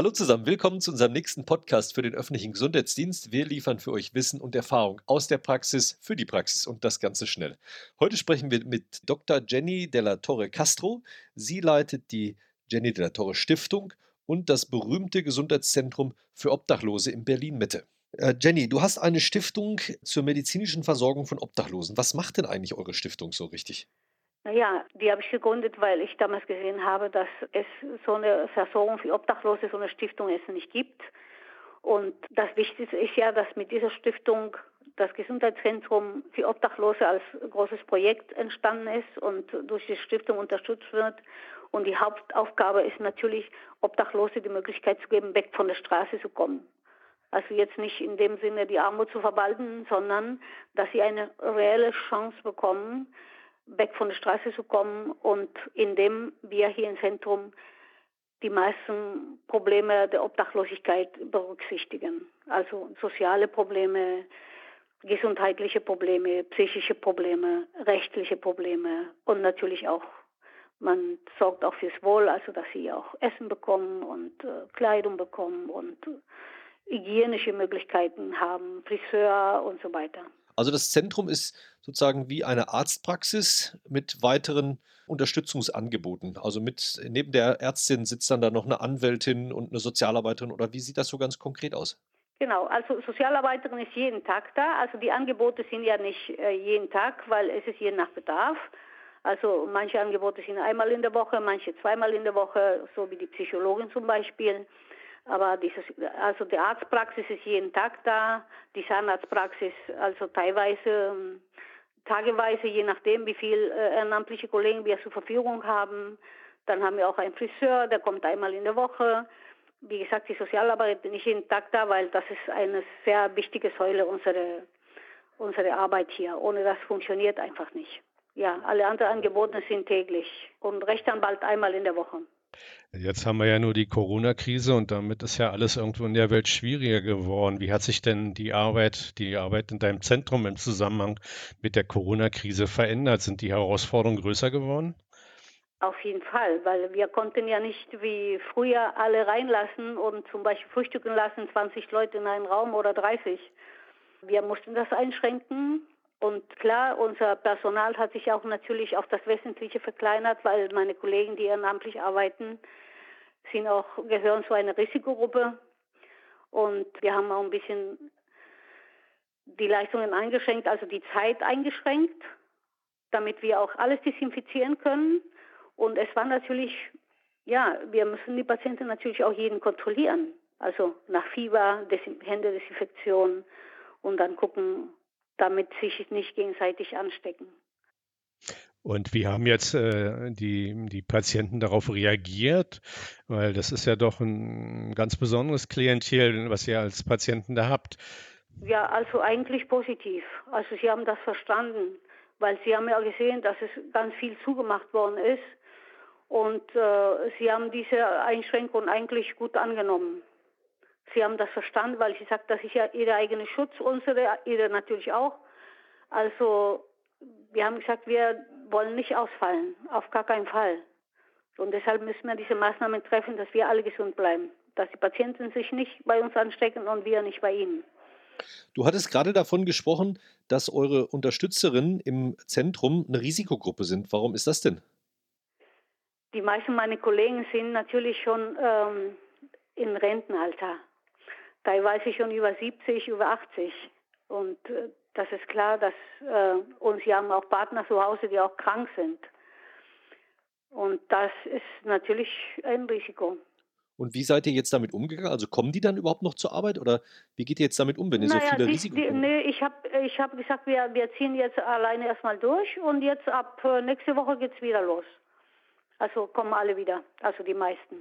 Hallo zusammen, willkommen zu unserem nächsten Podcast für den öffentlichen Gesundheitsdienst. Wir liefern für euch Wissen und Erfahrung aus der Praxis für die Praxis und das Ganze schnell. Heute sprechen wir mit Dr. Jenny Della Torre Castro. Sie leitet die Jenny Della Torre Stiftung und das berühmte Gesundheitszentrum für Obdachlose in Berlin-Mitte. Äh, Jenny, du hast eine Stiftung zur medizinischen Versorgung von Obdachlosen. Was macht denn eigentlich eure Stiftung so richtig? Naja, die habe ich gegründet, weil ich damals gesehen habe, dass es so eine Versorgung für Obdachlose, so eine Stiftung es nicht gibt. Und das Wichtigste ist ja, dass mit dieser Stiftung das Gesundheitszentrum für Obdachlose als großes Projekt entstanden ist und durch die Stiftung unterstützt wird. Und die Hauptaufgabe ist natürlich, Obdachlose die Möglichkeit zu geben, weg von der Straße zu kommen. Also jetzt nicht in dem Sinne die Armut zu verwalten, sondern dass sie eine reelle Chance bekommen, weg von der Straße zu kommen und indem wir hier im Zentrum die meisten Probleme der Obdachlosigkeit berücksichtigen. Also soziale Probleme, gesundheitliche Probleme, psychische Probleme, rechtliche Probleme und natürlich auch, man sorgt auch fürs Wohl, also dass sie auch Essen bekommen und äh, Kleidung bekommen und hygienische Möglichkeiten haben, Friseur und so weiter. Also das Zentrum ist sozusagen wie eine Arztpraxis mit weiteren Unterstützungsangeboten. Also mit neben der Ärztin sitzt dann da noch eine Anwältin und eine Sozialarbeiterin oder wie sieht das so ganz konkret aus? Genau, also Sozialarbeiterin ist jeden Tag da. Also die Angebote sind ja nicht äh, jeden Tag, weil es ist je nach Bedarf. Also manche Angebote sind einmal in der Woche, manche zweimal in der Woche, so wie die Psychologin zum Beispiel. Aber dieses, also die Arztpraxis ist jeden Tag da, die Zahnarztpraxis also teilweise ähm, tageweise, je nachdem, wie viel äh, ehrenamtliche Kollegen wir zur Verfügung haben. Dann haben wir auch einen Friseur, der kommt einmal in der Woche. Wie gesagt, die Sozialarbeit nicht jeden Tag da, weil das ist eine sehr wichtige Säule unserer, unserer Arbeit hier. Ohne das funktioniert einfach nicht. Ja, alle anderen Angebote sind täglich und Rechtsanwalt einmal in der Woche. Jetzt haben wir ja nur die Corona-Krise und damit ist ja alles irgendwo in der Welt schwieriger geworden. Wie hat sich denn die Arbeit, die Arbeit in deinem Zentrum im Zusammenhang mit der Corona-Krise verändert? Sind die Herausforderungen größer geworden? Auf jeden Fall, weil wir konnten ja nicht wie früher alle reinlassen und zum Beispiel frühstücken lassen, 20 Leute in einen Raum oder 30. Wir mussten das einschränken und klar, unser Personal hat sich auch natürlich auf das Wesentliche verkleinert, weil meine Kollegen, die ehrenamtlich arbeiten, sind auch, gehören zu einer Risikogruppe. Und wir haben auch ein bisschen die Leistungen eingeschränkt, also die Zeit eingeschränkt, damit wir auch alles desinfizieren können. Und es war natürlich, ja, wir müssen die Patienten natürlich auch jeden kontrollieren. Also nach Fieber, Händedesinfektion und dann gucken, damit sich nicht gegenseitig anstecken. Und wie haben jetzt äh, die, die Patienten darauf reagiert? Weil das ist ja doch ein ganz besonderes Klientel, was ihr als Patienten da habt. Ja, also eigentlich positiv. Also sie haben das verstanden, weil sie haben ja gesehen, dass es ganz viel zugemacht worden ist. Und äh, sie haben diese Einschränkung eigentlich gut angenommen. Sie haben das verstanden, weil sie sagt, das ist ja ihr eigener Schutz, unsere, ihre natürlich auch. Also wir haben gesagt, wir wollen nicht ausfallen, auf gar keinen Fall. Und deshalb müssen wir diese Maßnahmen treffen, dass wir alle gesund bleiben, dass die Patienten sich nicht bei uns anstecken und wir nicht bei ihnen. Du hattest gerade davon gesprochen, dass eure Unterstützerinnen im Zentrum eine Risikogruppe sind. Warum ist das denn? Die meisten meiner Kollegen sind natürlich schon ähm, im Rentenalter teilweise schon über 70, über 80. Und äh, das ist klar, dass äh, sie haben auch Partner zu Hause, die auch krank sind. Und das ist natürlich ein Risiko. Und wie seid ihr jetzt damit umgegangen? Also kommen die dann überhaupt noch zur Arbeit oder wie geht ihr jetzt damit um, wenn ihr naja, so viele die, Risiken habt? Nee, ich habe ich hab gesagt, wir, wir ziehen jetzt alleine erstmal durch und jetzt ab äh, nächste Woche geht es wieder los. Also kommen alle wieder, also die meisten.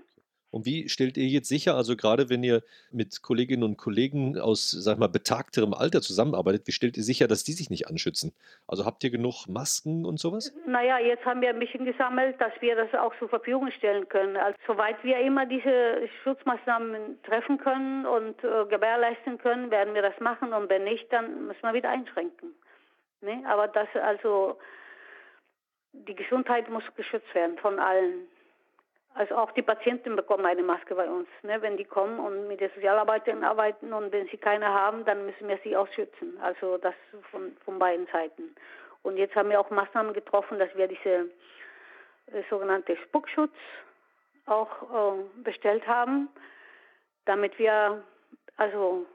Und wie stellt ihr jetzt sicher, also gerade wenn ihr mit Kolleginnen und Kollegen aus, sag mal, betagterem Alter zusammenarbeitet, wie stellt ihr sicher, dass die sich nicht anschützen? Also habt ihr genug Masken und sowas? Naja, jetzt haben wir ein bisschen gesammelt, dass wir das auch zur Verfügung stellen können. Also soweit wir immer diese Schutzmaßnahmen treffen können und äh, gewährleisten können, werden wir das machen. Und wenn nicht, dann müssen wir wieder einschränken. Ne? Aber das also, die Gesundheit muss geschützt werden von allen. Also auch die Patienten bekommen eine Maske bei uns, ne, wenn die kommen und mit der Sozialarbeiterin arbeiten und wenn sie keine haben, dann müssen wir sie auch schützen. Also das von, von beiden Seiten. Und jetzt haben wir auch Maßnahmen getroffen, dass wir diese äh, sogenannte Spuckschutz auch äh, bestellt haben, damit wir also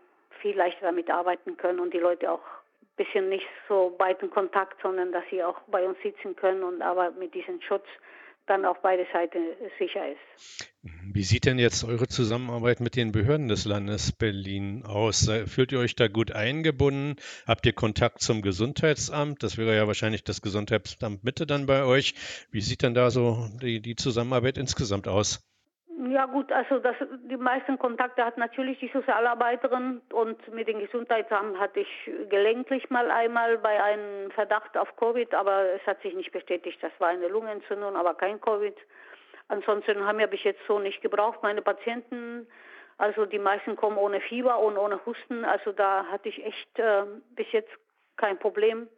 viel leichter damit arbeiten können und die Leute auch ein bisschen nicht so weit in Kontakt, sondern dass sie auch bei uns sitzen können und aber mit diesem Schutz dann auf beide Seiten sicher ist. Wie sieht denn jetzt eure Zusammenarbeit mit den Behörden des Landes Berlin aus? Fühlt ihr euch da gut eingebunden? Habt ihr Kontakt zum Gesundheitsamt? Das wäre ja wahrscheinlich das Gesundheitsamt Mitte dann bei euch. Wie sieht denn da so die, die Zusammenarbeit insgesamt aus? Ja gut, also das, die meisten Kontakte hat natürlich die Sozialarbeiterin und mit dem Gesundheitsamt hatte ich gelegentlich mal einmal bei einem Verdacht auf Covid, aber es hat sich nicht bestätigt. Das war eine Lungenentzündung, aber kein Covid. Ansonsten haben wir bis jetzt so nicht gebraucht. Meine Patienten, also die meisten kommen ohne Fieber und ohne Husten, also da hatte ich echt äh, bis jetzt kein Problem.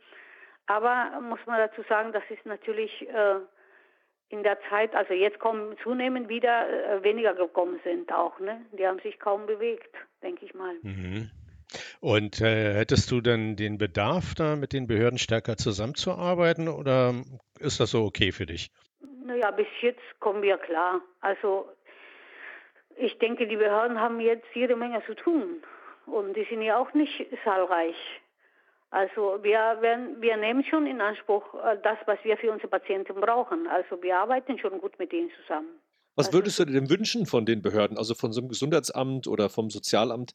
Aber muss man dazu sagen, das ist natürlich äh, in der Zeit, also jetzt kommen zunehmend wieder äh, weniger gekommen sind auch, ne? Die haben sich kaum bewegt, denke ich mal. Mhm. Und äh, hättest du dann den Bedarf, da mit den Behörden stärker zusammenzuarbeiten oder ist das so okay für dich? Naja, bis jetzt kommen wir klar. Also ich denke, die Behörden haben jetzt jede Menge zu tun und die sind ja auch nicht zahlreich. Also wir, werden, wir nehmen schon in Anspruch äh, das, was wir für unsere Patienten brauchen. Also wir arbeiten schon gut mit ihnen zusammen. Was also würdest du dir denn wünschen von den Behörden, also von so einem Gesundheitsamt oder vom Sozialamt,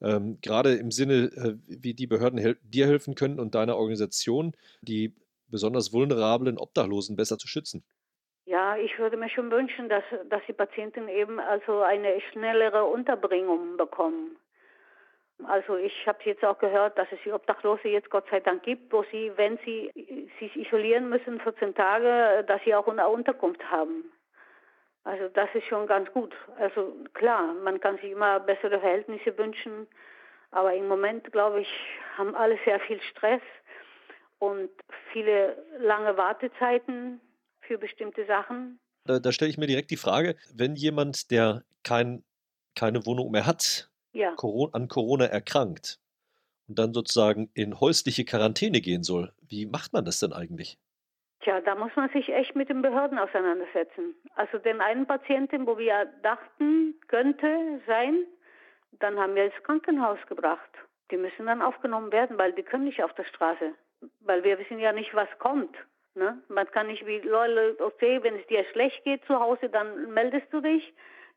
ähm, gerade im Sinne, äh, wie die Behörden hel dir helfen können und deiner Organisation, die besonders vulnerablen Obdachlosen besser zu schützen? Ja, ich würde mir schon wünschen, dass, dass die Patienten eben also eine schnellere Unterbringung bekommen. Also ich habe jetzt auch gehört, dass es die Obdachlose jetzt Gott sei Dank gibt, wo sie, wenn sie sich isolieren müssen 14 Tage, dass sie auch eine Unterkunft haben. Also das ist schon ganz gut. Also klar, man kann sich immer bessere Verhältnisse wünschen, aber im Moment, glaube ich, haben alle sehr viel Stress und viele lange Wartezeiten für bestimmte Sachen. Da, da stelle ich mir direkt die Frage, wenn jemand, der kein, keine Wohnung mehr hat, ja. an Corona erkrankt und dann sozusagen in häusliche Quarantäne gehen soll, wie macht man das denn eigentlich? Tja, da muss man sich echt mit den Behörden auseinandersetzen. Also den einen Patienten, wo wir dachten, könnte sein, dann haben wir ins Krankenhaus gebracht. Die müssen dann aufgenommen werden, weil die können nicht auf der Straße. Weil wir wissen ja nicht, was kommt. Ne? Man kann nicht wie Leute, okay, wenn es dir schlecht geht zu Hause, dann meldest du dich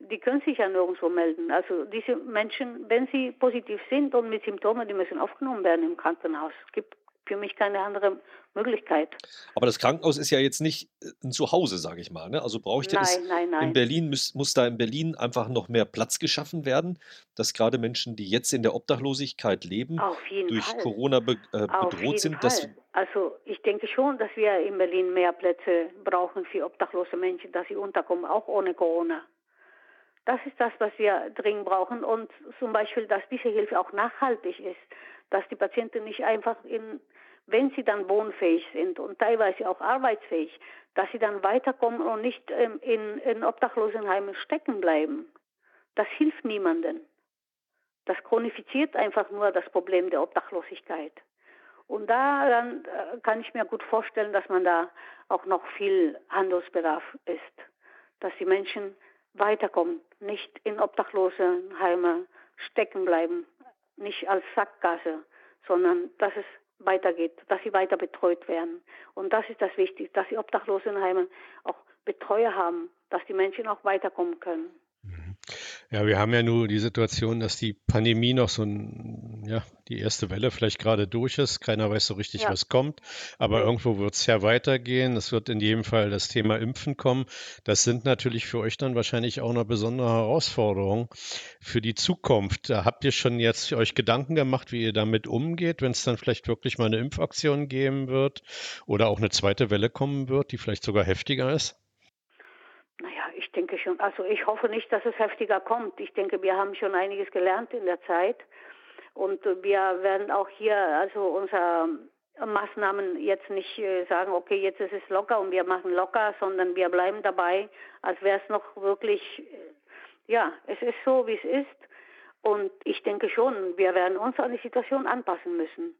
die können sich ja nirgendwo melden. Also diese Menschen, wenn sie positiv sind und mit Symptomen, die müssen aufgenommen werden im Krankenhaus. Es gibt für mich keine andere Möglichkeit. Aber das Krankenhaus ist ja jetzt nicht äh, ein Zuhause, sage ich mal. Ne? Also bräuchte nein, es nein, nein. in Berlin, muss, muss da in Berlin einfach noch mehr Platz geschaffen werden, dass gerade Menschen, die jetzt in der Obdachlosigkeit leben, durch Fall. Corona be, äh, bedroht sind. Dass also ich denke schon, dass wir in Berlin mehr Plätze brauchen für obdachlose Menschen, dass sie unterkommen, auch ohne Corona. Das ist das, was wir dringend brauchen und zum Beispiel, dass diese Hilfe auch nachhaltig ist, dass die Patienten nicht einfach in, wenn sie dann wohnfähig sind und teilweise auch arbeitsfähig, dass sie dann weiterkommen und nicht ähm, in, in Obdachlosenheimen stecken bleiben. Das hilft niemandem. Das chronifiziert einfach nur das Problem der Obdachlosigkeit. Und da dann äh, kann ich mir gut vorstellen, dass man da auch noch viel Handlungsbedarf ist, dass die Menschen weiterkommen, nicht in Obdachlosenheime stecken bleiben, nicht als Sackgasse, sondern dass es weitergeht, dass sie weiter betreut werden. Und das ist das Wichtigste, dass die Obdachlosenheime auch Betreuer haben, dass die Menschen auch weiterkommen können. Ja, wir haben ja nur die Situation, dass die Pandemie noch so ein, ja, die erste Welle vielleicht gerade durch ist. Keiner weiß so richtig, Ja. was kommt. Aber Mhm. irgendwo wird es ja weitergehen. Es wird in jedem Fall das Thema Impfen kommen. Das sind natürlich für euch dann wahrscheinlich auch eine besondere Herausforderung für die Zukunft. Da habt ihr schon jetzt euch Gedanken gemacht, wie ihr damit umgeht, wenn es dann vielleicht wirklich mal eine Impfaktion geben wird oder auch eine zweite Welle kommen wird, die vielleicht sogar heftiger ist? Ich denke schon, also ich hoffe nicht, dass es heftiger kommt. Ich denke, wir haben schon einiges gelernt in der Zeit. Und wir werden auch hier also unser Maßnahmen jetzt nicht äh, sagen, okay, jetzt ist es locker und wir machen locker, sondern wir bleiben dabei, als wäre es noch wirklich, äh, ja, es ist so, wie es ist. Und ich denke schon, wir werden uns an die Situation anpassen müssen.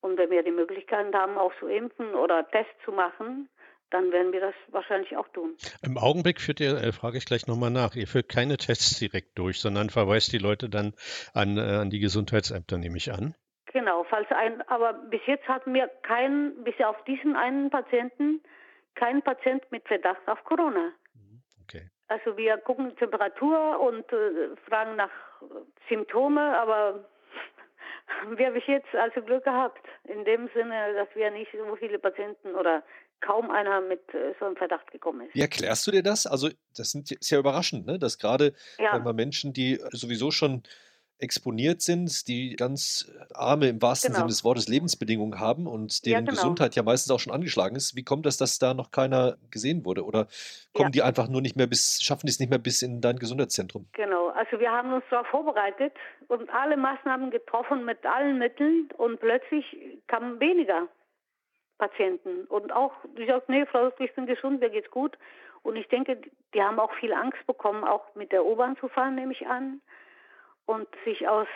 Und wenn wir die Möglichkeit haben, auch zu impfen oder Tests zu machen, dann werden wir das wahrscheinlich auch tun. Im Augenblick führt ihr, äh, frage ich gleich nochmal nach, ihr führt keine Tests direkt durch, sondern verweist die Leute dann an, äh, an die Gesundheitsämter, nehme ich an. Genau, falls ein, aber bis jetzt hatten wir keinen, bis auf diesen einen Patienten, keinen Patient mit Verdacht auf Corona. Mhm, okay. Also wir gucken Temperatur und äh, fragen nach Symptome, aber wir haben bis jetzt also Glück gehabt, in dem Sinne, dass wir nicht so viele Patienten oder kaum einer mit äh, so einem Verdacht gekommen ist. Wie erklärst du dir das? Also, das sind, ist ja überraschend, ne? dass gerade ja. Menschen, die sowieso schon exponiert sind, die ganz arme, im wahrsten genau. Sinne des Wortes, Lebensbedingungen haben und deren ja, genau. Gesundheit ja meistens auch schon angeschlagen ist. Wie kommt das, dass da noch keiner gesehen wurde? Oder kommen ja. die einfach nur nicht mehr bis, schaffen die es nicht mehr bis in dein Gesundheitszentrum? Genau, also wir haben uns darauf vorbereitet und alle Maßnahmen getroffen mit allen Mitteln und plötzlich kamen weniger Patienten. Und auch, die sagt, nee, Frau ich bin gesund, mir geht's gut. Und ich denke, die haben auch viel Angst bekommen, auch mit der U-Bahn zu fahren, nehme ich an und sich aus,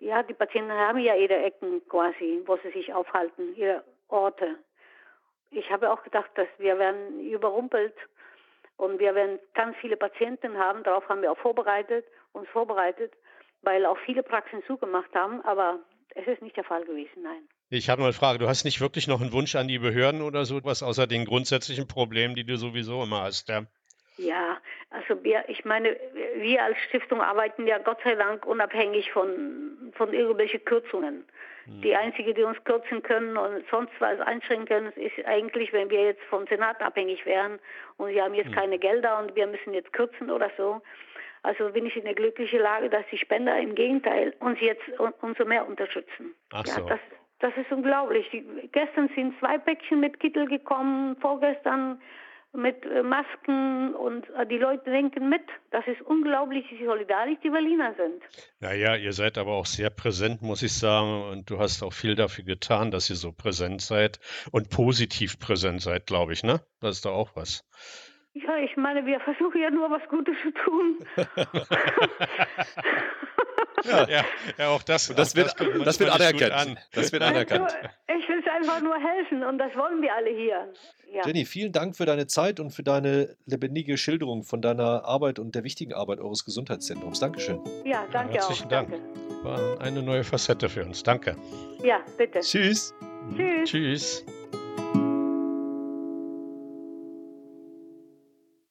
ja, die Patienten haben ja ihre Ecken quasi, wo sie sich aufhalten, ihre Orte. Ich habe auch gedacht, dass wir werden überrumpelt und wir werden ganz viele Patienten haben. Darauf haben wir auch vorbereitet, uns vorbereitet, weil auch viele Praxen zugemacht haben, aber es ist nicht der Fall gewesen, nein. Ich habe mal eine Frage, du hast nicht wirklich noch einen Wunsch an die Behörden oder so was, außer den grundsätzlichen Problemen, die du sowieso immer hast, ja? Ja, also wir, ich meine, wir als Stiftung arbeiten ja Gott sei Dank unabhängig von, von irgendwelchen Kürzungen. Mhm. Die einzige, die uns kürzen können und sonst was einschränken können, ist eigentlich, wenn wir jetzt vom Senat abhängig wären und sie haben jetzt mhm. keine Gelder und wir müssen jetzt kürzen oder so. Also bin ich in der glücklichen Lage, dass die Spender im Gegenteil uns jetzt umso mehr unterstützen. Ach ja, so. das, das ist unglaublich. Die, gestern sind zwei Päckchen mit Kittel gekommen, vorgestern mit äh, Masken und äh, die Leute denken mit. Das ist unglaublich, wie solidarisch die Berliner sind. Naja, ihr seid aber auch sehr präsent, muss ich sagen. Und du hast auch viel dafür getan, dass ihr so präsent seid und positiv präsent seid, glaube ich, ne? Das ist doch auch was. Ja, ich meine, wir versuchen ja nur was Gutes zu tun. ja. ja, ja, auch das. Und das, wird, das, das wird anerkannt. An. Das wird anerkannt. Ich will es einfach nur helfen und das wollen wir alle hier. Ja. Jenny, vielen Dank für deine Zeit und für deine lebendige Schilderung von deiner Arbeit und der wichtigen Arbeit eures Gesundheitszentrums. Dankeschön. Ja, danke ja, herzlichen auch. Dank. Danke. War eine neue Facette für uns. Danke. Ja, bitte. Tschüss. Tschüss. Tschüss.